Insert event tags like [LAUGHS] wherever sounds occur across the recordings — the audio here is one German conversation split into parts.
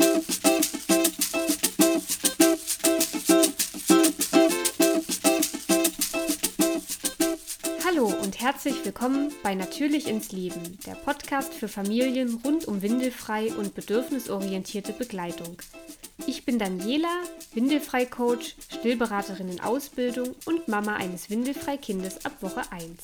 Hallo und herzlich willkommen bei Natürlich ins Leben, der Podcast für Familien rund um windelfrei und bedürfnisorientierte Begleitung. Ich bin Daniela, Windelfrei-Coach, Stillberaterin in Ausbildung und Mama eines Windelfrei-Kindes ab Woche 1.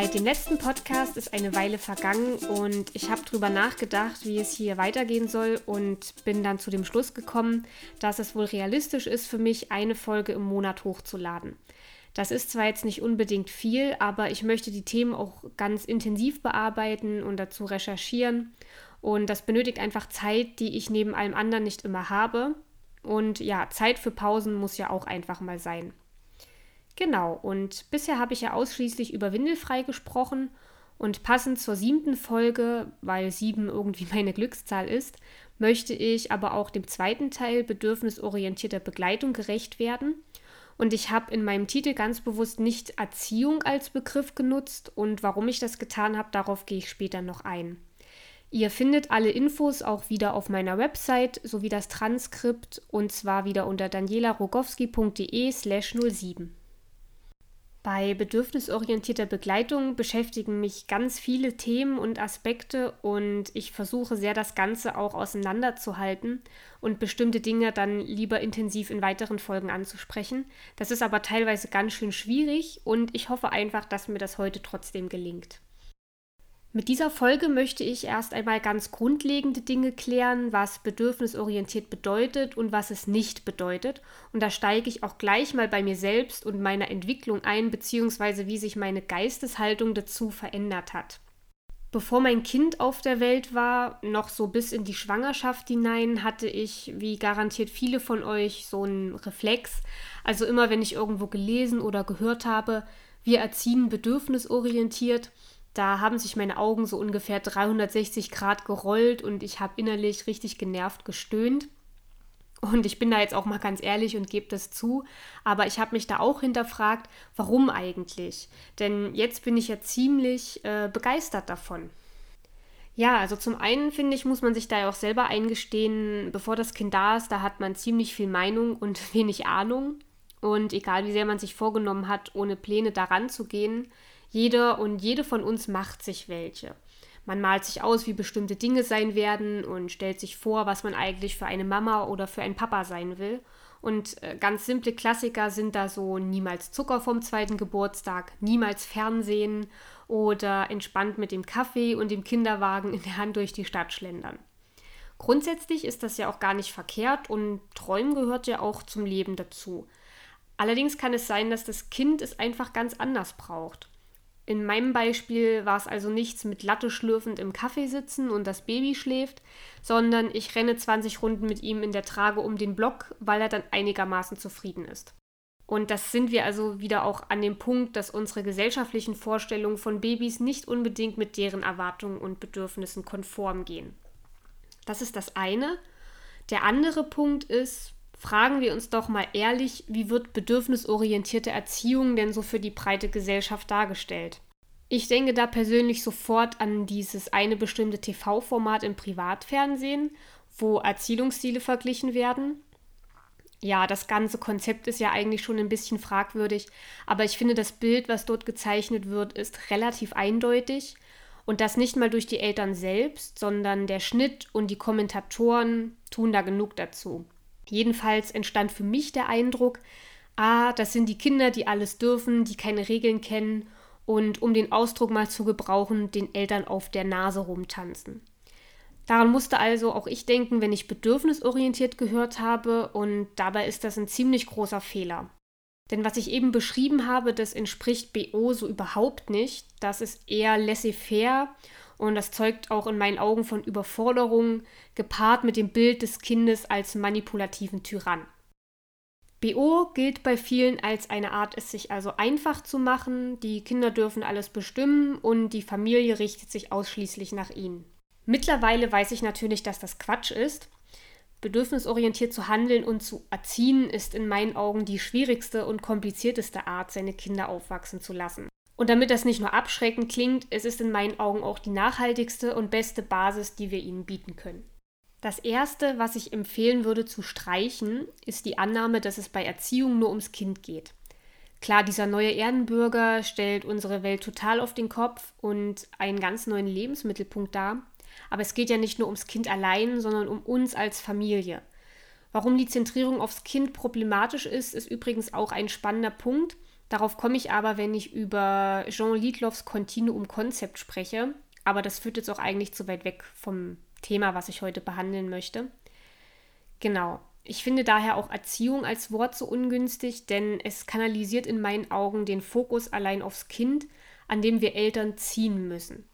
Seit dem letzten Podcast ist eine Weile vergangen und ich habe darüber nachgedacht, wie es hier weitergehen soll und bin dann zu dem Schluss gekommen, dass es wohl realistisch ist für mich, eine Folge im Monat hochzuladen. Das ist zwar jetzt nicht unbedingt viel, aber ich möchte die Themen auch ganz intensiv bearbeiten und dazu recherchieren. Und das benötigt einfach Zeit, die ich neben allem anderen nicht immer habe. Und ja, Zeit für Pausen muss ja auch einfach mal sein. Genau, und bisher habe ich ja ausschließlich über Windelfrei gesprochen und passend zur siebten Folge, weil sieben irgendwie [LAUGHS] meine Glückszahl ist, möchte ich aber auch dem zweiten Teil bedürfnisorientierter Begleitung gerecht werden. Und ich habe in meinem Titel ganz bewusst nicht Erziehung als Begriff genutzt und warum ich das getan habe, darauf gehe ich später noch ein. Ihr findet alle Infos auch wieder auf meiner Website sowie das Transkript und zwar wieder unter danielarogowski.de slash 07. Bei bedürfnisorientierter Begleitung beschäftigen mich ganz viele Themen und Aspekte und ich versuche sehr, das Ganze auch auseinanderzuhalten und bestimmte Dinge dann lieber intensiv in weiteren Folgen anzusprechen. Das ist aber teilweise ganz schön schwierig und ich hoffe einfach, dass mir das heute trotzdem gelingt. Mit dieser Folge möchte ich erst einmal ganz grundlegende Dinge klären, was bedürfnisorientiert bedeutet und was es nicht bedeutet. Und da steige ich auch gleich mal bei mir selbst und meiner Entwicklung ein, beziehungsweise wie sich meine Geisteshaltung dazu verändert hat. Bevor mein Kind auf der Welt war, noch so bis in die Schwangerschaft hinein, hatte ich, wie garantiert viele von euch, so einen Reflex. Also immer, wenn ich irgendwo gelesen oder gehört habe, wir erziehen bedürfnisorientiert, da haben sich meine Augen so ungefähr 360 Grad gerollt und ich habe innerlich richtig genervt gestöhnt. Und ich bin da jetzt auch mal ganz ehrlich und gebe das zu, aber ich habe mich da auch hinterfragt, warum eigentlich? Denn jetzt bin ich ja ziemlich äh, begeistert davon. Ja, also zum einen finde ich, muss man sich da ja auch selber eingestehen, bevor das Kind da ist, da hat man ziemlich viel Meinung und [LAUGHS] wenig Ahnung. Und egal wie sehr man sich vorgenommen hat, ohne Pläne daran zu gehen, jeder und jede von uns macht sich welche. Man malt sich aus, wie bestimmte Dinge sein werden und stellt sich vor, was man eigentlich für eine Mama oder für einen Papa sein will. Und äh, ganz simple Klassiker sind da so niemals Zucker vom zweiten Geburtstag, niemals Fernsehen oder entspannt mit dem Kaffee und dem Kinderwagen in der Hand durch die Stadt schlendern. Grundsätzlich ist das ja auch gar nicht verkehrt und Träumen gehört ja auch zum Leben dazu. Allerdings kann es sein, dass das Kind es einfach ganz anders braucht. In meinem Beispiel war es also nichts mit Latte schlürfend im Kaffee sitzen und das Baby schläft, sondern ich renne 20 Runden mit ihm in der Trage um den Block, weil er dann einigermaßen zufrieden ist. Und das sind wir also wieder auch an dem Punkt, dass unsere gesellschaftlichen Vorstellungen von Babys nicht unbedingt mit deren Erwartungen und Bedürfnissen konform gehen. Das ist das eine. Der andere Punkt ist, fragen wir uns doch mal ehrlich, wie wird bedürfnisorientierte Erziehung denn so für die breite Gesellschaft dargestellt? Ich denke da persönlich sofort an dieses eine bestimmte TV-Format im Privatfernsehen, wo Erziehungsstile verglichen werden. Ja, das ganze Konzept ist ja eigentlich schon ein bisschen fragwürdig, aber ich finde, das Bild, was dort gezeichnet wird, ist relativ eindeutig. Und das nicht mal durch die Eltern selbst, sondern der Schnitt und die Kommentatoren tun da genug dazu. Jedenfalls entstand für mich der Eindruck, ah, das sind die Kinder, die alles dürfen, die keine Regeln kennen und um den Ausdruck mal zu gebrauchen, den Eltern auf der Nase rumtanzen. Daran musste also auch ich denken, wenn ich bedürfnisorientiert gehört habe und dabei ist das ein ziemlich großer Fehler. Denn was ich eben beschrieben habe, das entspricht BO so überhaupt nicht. Das ist eher laissez-faire und das zeugt auch in meinen Augen von Überforderung, gepaart mit dem Bild des Kindes als manipulativen Tyrann. BO gilt bei vielen als eine Art, es sich also einfach zu machen, die Kinder dürfen alles bestimmen und die Familie richtet sich ausschließlich nach ihnen. Mittlerweile weiß ich natürlich, dass das Quatsch ist. Bedürfnisorientiert zu handeln und zu erziehen ist in meinen Augen die schwierigste und komplizierteste Art, seine Kinder aufwachsen zu lassen. Und damit das nicht nur abschreckend klingt, es ist in meinen Augen auch die nachhaltigste und beste Basis, die wir ihnen bieten können. Das Erste, was ich empfehlen würde zu streichen, ist die Annahme, dass es bei Erziehung nur ums Kind geht. Klar, dieser neue Erdenbürger stellt unsere Welt total auf den Kopf und einen ganz neuen Lebensmittelpunkt dar. Aber es geht ja nicht nur ums Kind allein, sondern um uns als Familie. Warum die Zentrierung aufs Kind problematisch ist, ist übrigens auch ein spannender Punkt. Darauf komme ich aber, wenn ich über Jean Liedloffs Continuum-Konzept spreche. Aber das führt jetzt auch eigentlich zu weit weg vom Thema, was ich heute behandeln möchte. Genau. Ich finde daher auch Erziehung als Wort so ungünstig, denn es kanalisiert in meinen Augen den Fokus allein aufs Kind, an dem wir Eltern ziehen müssen.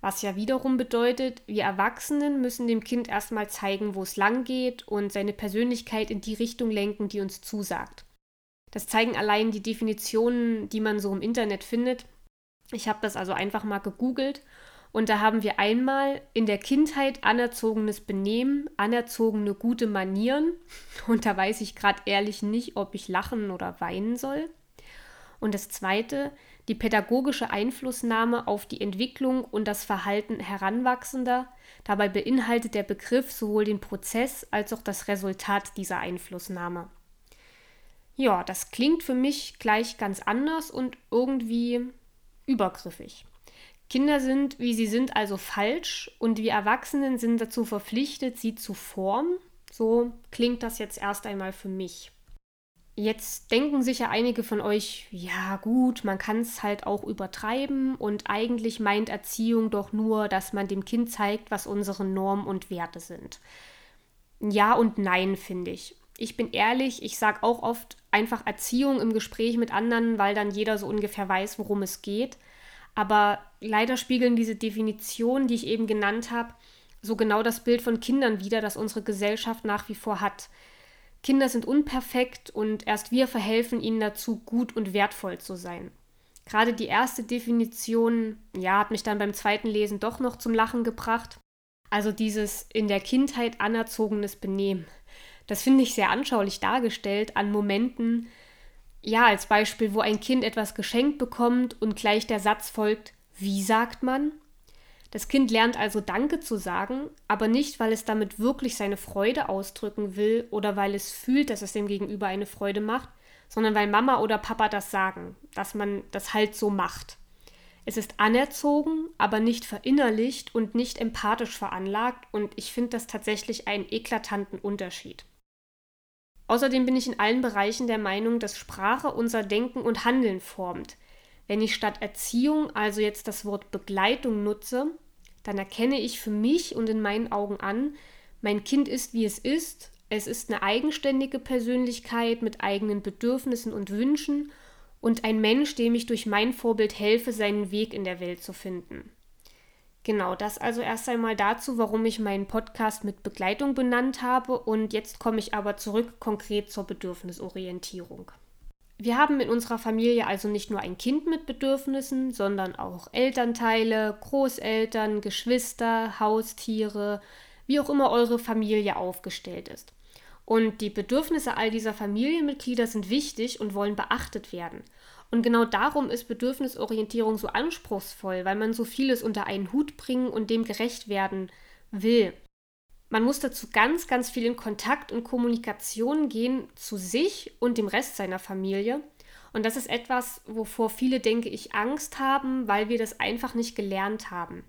Was ja wiederum bedeutet, wir Erwachsenen müssen dem Kind erstmal zeigen, wo es lang geht und seine Persönlichkeit in die Richtung lenken, die uns zusagt. Das zeigen allein die Definitionen, die man so im Internet findet. Ich habe das also einfach mal gegoogelt und da haben wir einmal in der Kindheit anerzogenes Benehmen, anerzogene gute Manieren. [LAUGHS] Und da weiß ich gerade ehrlich nicht, ob ich lachen oder weinen soll. Und das zweite, die pädagogische Einflussnahme auf die Entwicklung und das Verhalten Heranwachsender. Dabei beinhaltet der Begriff sowohl den Prozess als auch das Resultat dieser Einflussnahme. Ja, das klingt für mich gleich ganz anders und irgendwie übergriffig. Kinder sind, wie sie sind, also falsch und wir Erwachsenen sind dazu verpflichtet, sie zu formen. So klingt das jetzt erst einmal für mich. Jetzt denken sicher einige von euch, ja gut, man kann es halt auch übertreiben und eigentlich meint Erziehung doch nur, dass man dem Kind zeigt, was unsere Normen und Werte sind. Ja und nein, finde ich. Ich bin ehrlich, ich sage auch oft einfach Erziehung im Gespräch mit anderen, weil dann jeder so ungefähr weiß, worum es geht. Aber leider spiegeln diese Definitionen, die ich eben genannt habe, so genau das Bild von Kindern wider, das unsere Gesellschaft nach wie vor hat. Kinder sind unperfekt und erst wir verhelfen ihnen dazu, gut und wertvoll zu sein. Gerade die erste Definition, ja, hat mich dann beim zweiten Lesen doch noch zum Lachen gebracht. Also dieses in der Kindheit anerzogenes Benehmen. Das finde ich sehr anschaulich dargestellt an Momenten, ja, als Beispiel, wo ein Kind etwas geschenkt bekommt und gleich der Satz folgt, wie sagt man? Das Kind lernt also Danke zu sagen, aber nicht, weil es damit wirklich seine Freude ausdrücken will oder weil es fühlt, dass es dem Gegenüber eine Freude macht, sondern weil Mama oder Papa das sagen, dass man das halt so macht. Es ist anerzogen, aber nicht verinnerlicht und nicht empathisch veranlagt und ich finde das tatsächlich einen eklatanten Unterschied. Außerdem bin ich in allen Bereichen der Meinung, dass Sprache unser Denken und Handeln formt. Wenn ich statt Erziehung also jetzt das Wort Begleitung nutze, dann erkenne ich für mich und in meinen Augen an, mein Kind ist, wie es ist, es ist eine eigenständige Persönlichkeit mit eigenen Bedürfnissen und Wünschen und ein Mensch, dem ich durch mein Vorbild helfe, seinen Weg in der Welt zu finden. Genau, das also erst einmal dazu, warum ich meinen Podcast mit Begleitung benannt habe und jetzt komme ich aber zurück konkret zur Bedürfnisorientierung. Wir haben in unserer Familie also nicht nur ein Kind mit Bedürfnissen, sondern auch Elternteile, Großeltern, Geschwister, Haustiere, wie auch immer eure Familie aufgestellt ist. Und die Bedürfnisse all dieser Familienmitglieder sind wichtig und wollen beachtet werden. Und genau darum ist Bedürfnisorientierung so anspruchsvoll, weil man so vieles unter einen Hut bringen und dem gerecht werden will. Man muss dazu ganz, ganz viel in Kontakt und Kommunikation gehen zu sich und dem Rest seiner Familie. Und das ist etwas, wovor viele, denke ich, Angst haben, weil wir das einfach nicht gelernt haben.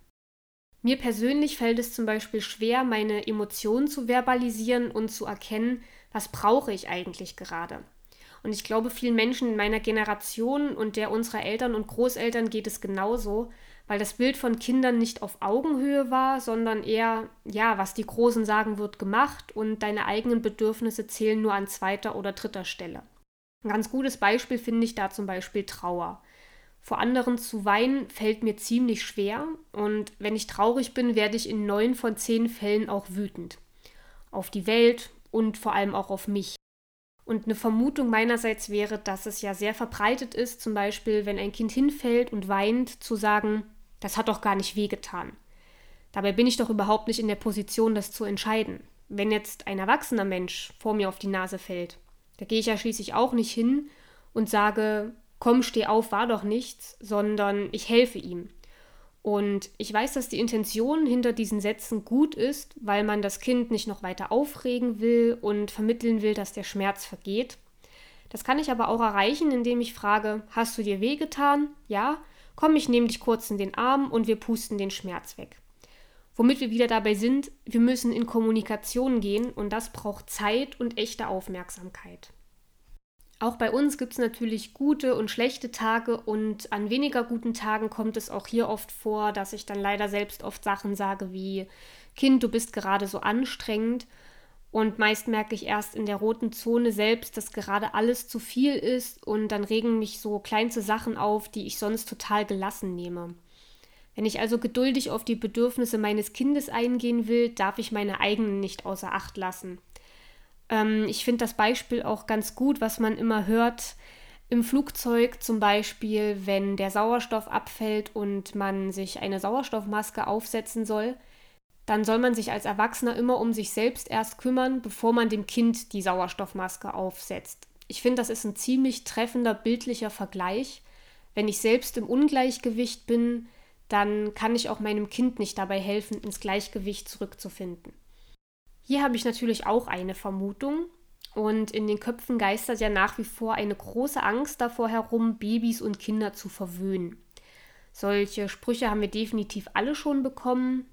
Mir persönlich fällt es zum Beispiel schwer, meine Emotionen zu verbalisieren und zu erkennen, was brauche ich eigentlich gerade. Und ich glaube, vielen Menschen in meiner Generation und der unserer Eltern und Großeltern geht es genauso, weil das Bild von Kindern nicht auf Augenhöhe war, sondern eher, ja, was die Großen sagen, wird gemacht und deine eigenen Bedürfnisse zählen nur an zweiter oder dritter Stelle. Ein ganz gutes Beispiel finde ich da zum Beispiel Trauer. Vor anderen zu weinen fällt mir ziemlich schwer und wenn ich traurig bin, werde ich in neun von zehn Fällen auch wütend. Auf die Welt und vor allem auch auf mich. Und eine Vermutung meinerseits wäre, dass es ja sehr verbreitet ist, zum Beispiel, wenn ein Kind hinfällt und weint, zu sagen, das hat doch gar nicht wehgetan. Dabei bin ich doch überhaupt nicht in der Position, das zu entscheiden. wenn jetzt ein erwachsener Mensch vor mir auf die Nase fällt, da gehe ich ja schließlich auch nicht hin und sage, komm, steh auf, war doch nichts, sondern ich helfe ihm. Und ich weiß, dass die Intention hinter diesen Sätzen gut ist, weil man das Kind nicht noch weiter aufregen will und vermitteln will, dass der Schmerz vergeht. Das kann ich aber auch erreichen, indem ich frage, hast du dir wehgetan? Ja? Komm, ich nehme dich kurz in den Arm und wir pusten den Schmerz weg. Womit wir wieder dabei sind, wir müssen in Kommunikation gehen und das braucht Zeit und echte Aufmerksamkeit. Auch bei uns gibt es natürlich gute und schlechte Tage und an weniger guten Tagen kommt es auch hier oft vor, dass ich dann leider selbst oft Sachen sage wie Kind, du bist gerade so anstrengend und meist merke ich erst in der roten Zone selbst, dass gerade alles zu viel ist und dann regen mich so kleinste Sachen auf, die ich sonst total gelassen nehme. Wenn ich also geduldig auf die Bedürfnisse meines Kindes eingehen will, darf ich meine eigenen nicht außer Acht lassen. Ähm, ich finde das Beispiel auch ganz gut, was man immer hört im Flugzeug zum Beispiel, wenn der Sauerstoff abfällt und man sich eine Sauerstoffmaske aufsetzen soll, dann soll man sich als Erwachsener immer um sich selbst erst kümmern, bevor man dem Kind die Sauerstoffmaske aufsetzt. Ich finde, das ist ein ziemlich treffender bildlicher Vergleich. Wenn ich selbst im Ungleichgewicht bin, dann kann ich auch meinem Kind nicht dabei helfen, ins Gleichgewicht zurückzufinden. Hier habe ich natürlich auch eine Vermutung. Und in den Köpfen geistert ja nach wie vor eine große Angst davor herum, Babys und Kinder zu verwöhnen. Solche Sprüche haben wir definitiv alle schon bekommen.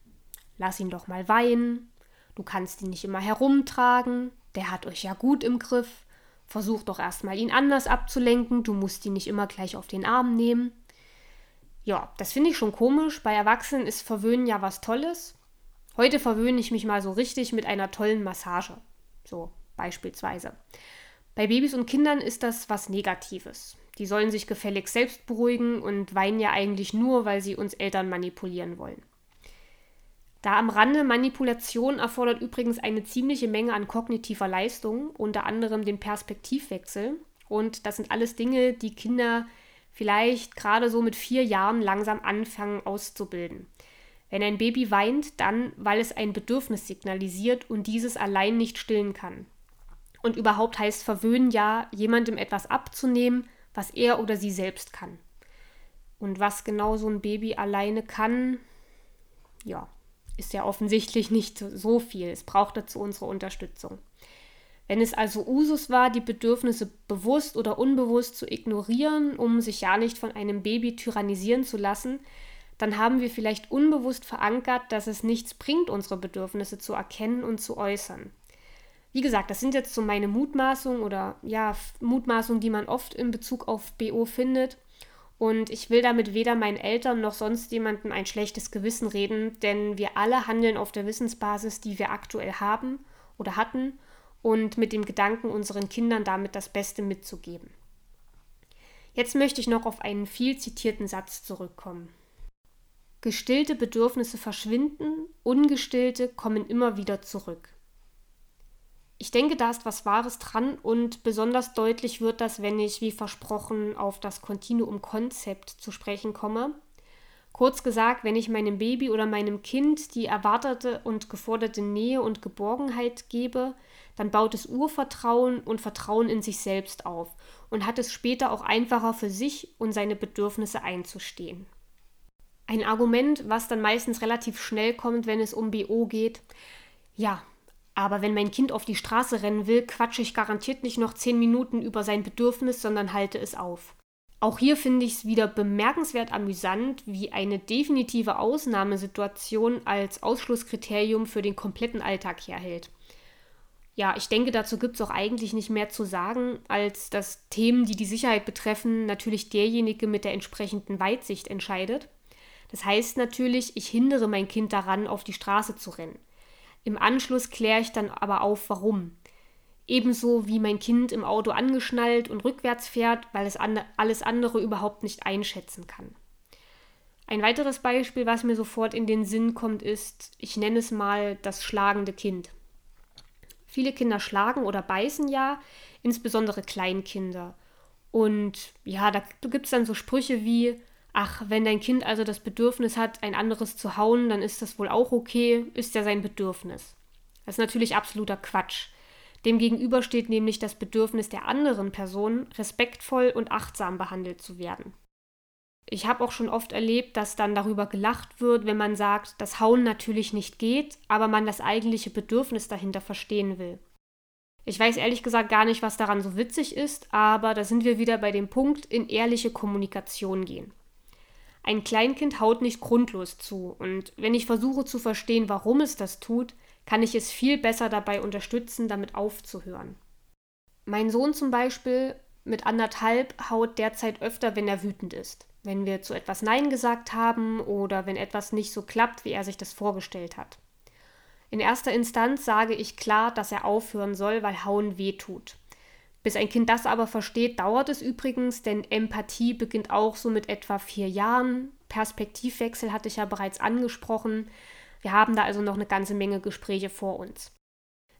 Lass ihn doch mal weinen. Du kannst ihn nicht immer herumtragen. Der hat euch ja gut im Griff. Versuch doch erstmal ihn anders abzulenken. Du musst ihn nicht immer gleich auf den Arm nehmen. Ja, das finde ich schon komisch. Bei Erwachsenen ist Verwöhnen ja was Tolles. Heute verwöhne ich mich mal so richtig mit einer tollen Massage. So beispielsweise. Bei Babys und Kindern ist das was Negatives. Die sollen sich gefälligst selbst beruhigen und weinen ja eigentlich nur, weil sie uns Eltern manipulieren wollen. Da am Rande Manipulation erfordert übrigens eine ziemliche Menge an kognitiver Leistung, unter anderem den Perspektivwechsel. Und das sind alles Dinge, die Kinder vielleicht gerade so mit vier Jahren langsam anfangen auszubilden. Wenn ein Baby weint, dann, weil es ein Bedürfnis signalisiert und dieses allein nicht stillen kann. Und überhaupt heißt verwöhnen ja, jemandem etwas abzunehmen, was er oder sie selbst kann. Und was genau so ein Baby alleine kann, ja, ist ja offensichtlich nicht so viel. Es braucht dazu unsere Unterstützung. Wenn es also Usus war, die Bedürfnisse bewusst oder unbewusst zu ignorieren, um sich ja nicht von einem Baby tyrannisieren zu lassen, dann haben wir vielleicht unbewusst verankert, dass es nichts bringt, unsere Bedürfnisse zu erkennen und zu äußern. Wie gesagt, das sind jetzt so meine Mutmaßungen oder ja, Mutmaßungen, die man oft in Bezug auf BO findet. Und ich will damit weder meinen Eltern noch sonst jemandem ein schlechtes Gewissen reden, denn wir alle handeln auf der Wissensbasis, die wir aktuell haben oder hatten und mit dem Gedanken, unseren Kindern damit das Beste mitzugeben. Jetzt möchte ich noch auf einen viel zitierten Satz zurückkommen. Gestillte Bedürfnisse verschwinden, ungestillte kommen immer wieder zurück. Ich denke, da ist was Wahres dran und besonders deutlich wird das, wenn ich, wie versprochen, auf das Kontinuum-Konzept zu sprechen komme. Kurz gesagt, wenn ich meinem Baby oder meinem Kind die erwartete und geforderte Nähe und Geborgenheit gebe, dann baut es Urvertrauen und Vertrauen in sich selbst auf und hat es später auch einfacher für sich und seine Bedürfnisse einzustehen. Ein Argument, was dann meistens relativ schnell kommt, wenn es um BO geht. Ja, aber wenn mein Kind auf die Straße rennen will, quatsche ich garantiert nicht noch zehn Minuten über sein Bedürfnis, sondern halte es auf. Auch hier finde ich es wieder bemerkenswert amüsant, wie eine definitive Ausnahmesituation als Ausschlusskriterium für den kompletten Alltag herhält. Ja, ich denke, dazu gibt es auch eigentlich nicht mehr zu sagen, als dass Themen, die die Sicherheit betreffen, natürlich derjenige mit der entsprechenden Weitsicht entscheidet. Das heißt natürlich, ich hindere mein Kind daran, auf die Straße zu rennen. Im Anschluss kläre ich dann aber auf, warum. Ebenso wie mein Kind im Auto angeschnallt und rückwärts fährt, weil es alles andere überhaupt nicht einschätzen kann. Ein weiteres Beispiel, was mir sofort in den Sinn kommt, ist, ich nenne es mal das schlagende Kind. Viele Kinder schlagen oder beißen ja, insbesondere Kleinkinder. Und ja, da gibt es dann so Sprüche wie, ach, wenn dein Kind also das Bedürfnis hat, ein anderes zu hauen, dann ist das wohl auch okay, ist ja sein Bedürfnis. Das ist natürlich absoluter Quatsch. Demgegenüber steht nämlich das Bedürfnis der anderen Person, respektvoll und achtsam behandelt zu werden. Ich habe auch schon oft erlebt, dass dann darüber gelacht wird, wenn man sagt, dass Hauen natürlich nicht geht, aber man das eigentliche Bedürfnis dahinter verstehen will. Ich weiß ehrlich gesagt gar nicht, was daran so witzig ist, aber da sind wir wieder bei dem Punkt in ehrliche Kommunikation gehen. Ein Kleinkind haut nicht grundlos zu, und wenn ich versuche zu verstehen, warum es das tut, kann ich es viel besser dabei unterstützen, damit aufzuhören. Mein Sohn zum Beispiel mit anderthalb haut derzeit öfter, wenn er wütend ist. Wenn wir zu etwas Nein gesagt haben oder wenn etwas nicht so klappt, wie er sich das vorgestellt hat. In erster Instanz sage ich klar, dass er aufhören soll, weil Hauen weh tut. Bis ein Kind das aber versteht, dauert es übrigens, denn Empathie beginnt auch so mit etwa vier Jahren. Perspektivwechsel hatte ich ja bereits angesprochen. Wir haben da also noch eine ganze Menge Gespräche vor uns.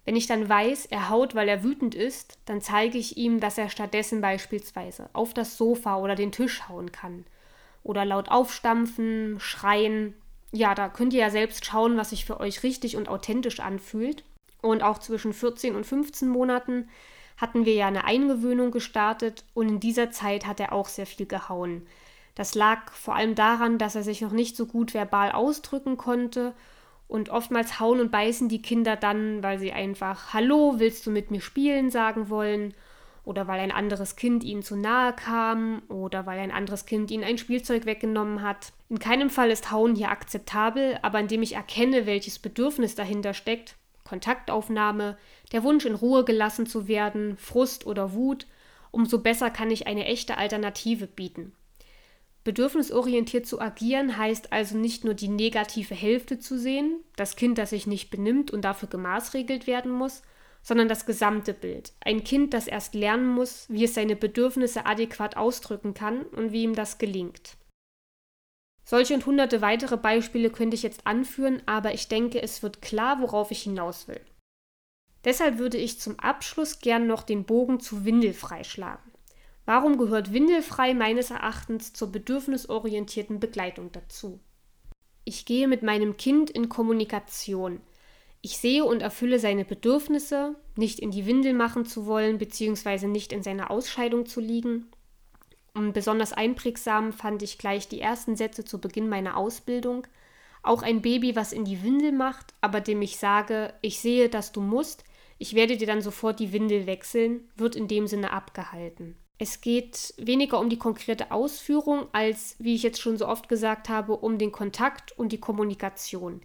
Wenn ich dann weiß, er haut, weil er wütend ist, dann zeige ich ihm, dass er stattdessen beispielsweise auf das Sofa oder den Tisch hauen kann. Oder laut aufstampfen, schreien. Ja, da könnt ihr ja selbst schauen, was sich für euch richtig und authentisch anfühlt. Und auch zwischen 14 und 15 Monaten hatten wir ja eine Eingewöhnung gestartet und in dieser Zeit hat er auch sehr viel gehauen. Das lag vor allem daran, dass er sich noch nicht so gut verbal ausdrücken konnte und oftmals hauen und beißen die Kinder dann, weil sie einfach Hallo, willst du mit mir spielen sagen wollen oder weil ein anderes Kind ihnen zu nahe kam oder weil ein anderes Kind ihnen ein Spielzeug weggenommen hat. In keinem Fall ist Hauen hier akzeptabel, aber indem ich erkenne, welches Bedürfnis dahinter steckt, Kontaktaufnahme, der Wunsch in Ruhe gelassen zu werden, Frust oder Wut, umso besser kann ich eine echte Alternative bieten. Bedürfnisorientiert zu agieren heißt also nicht nur die negative Hälfte zu sehen, das Kind, das sich nicht benimmt und dafür gemaßregelt werden muss, sondern das gesamte Bild. Ein Kind, das erst lernen muss, wie es seine Bedürfnisse adäquat ausdrücken kann und wie ihm das gelingt. Solche und hunderte weitere Beispiele könnte ich jetzt anführen, aber ich denke, es wird klar, worauf ich hinaus will. Deshalb würde ich zum Abschluss gern noch den Bogen zu Windelfrei schlagen. Warum gehört Windelfrei meines Erachtens zur bedürfnisorientierten Begleitung dazu? Ich gehe mit meinem Kind in Kommunikation. Ich sehe und erfülle seine Bedürfnisse, nicht in die Windel machen zu wollen bzw. nicht in seiner Ausscheidung zu liegen, besonders einprägsam fand ich gleich die ersten Sätze zu Beginn meiner Ausbildung. Auch ein Baby, was in die Windel macht, aber dem ich sage, ich sehe, dass du musst, ich werde dir dann sofort die Windel wechseln, wird in dem Sinne abgehalten. Es geht weniger um die konkrete Ausführung, als, wie ich jetzt schon so oft gesagt habe, um den Kontakt und die Kommunikation.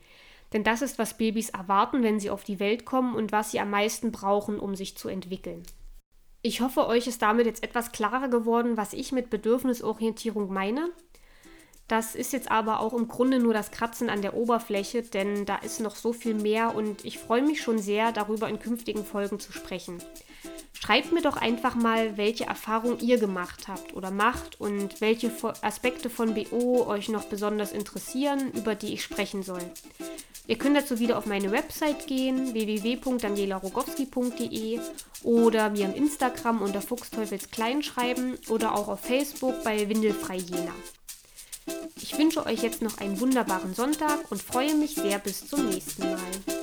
Denn das ist, was Babys erwarten, wenn sie auf die Welt kommen und was sie am meisten brauchen, um sich zu entwickeln. Ich hoffe, euch ist damit jetzt etwas klarer geworden, was ich mit Bedürfnisorientierung meine. Das ist jetzt aber auch im Grunde nur das Kratzen an der Oberfläche, denn da ist noch so viel mehr und ich freue mich schon sehr, darüber in künftigen Folgen zu sprechen. Schreibt mir doch einfach mal, welche Erfahrungen ihr gemacht habt oder macht und welche Aspekte von BO euch noch besonders interessieren, über die ich sprechen soll. Ihr könnt dazu wieder auf meine Website gehen, www.danielarogowski.de oder mir im Instagram unter Fuchsteufels Klein schreiben oder auch auf Facebook bei Windelfrei Jena. Ich wünsche euch jetzt noch einen wunderbaren Sonntag und freue mich sehr bis zum nächsten Mal.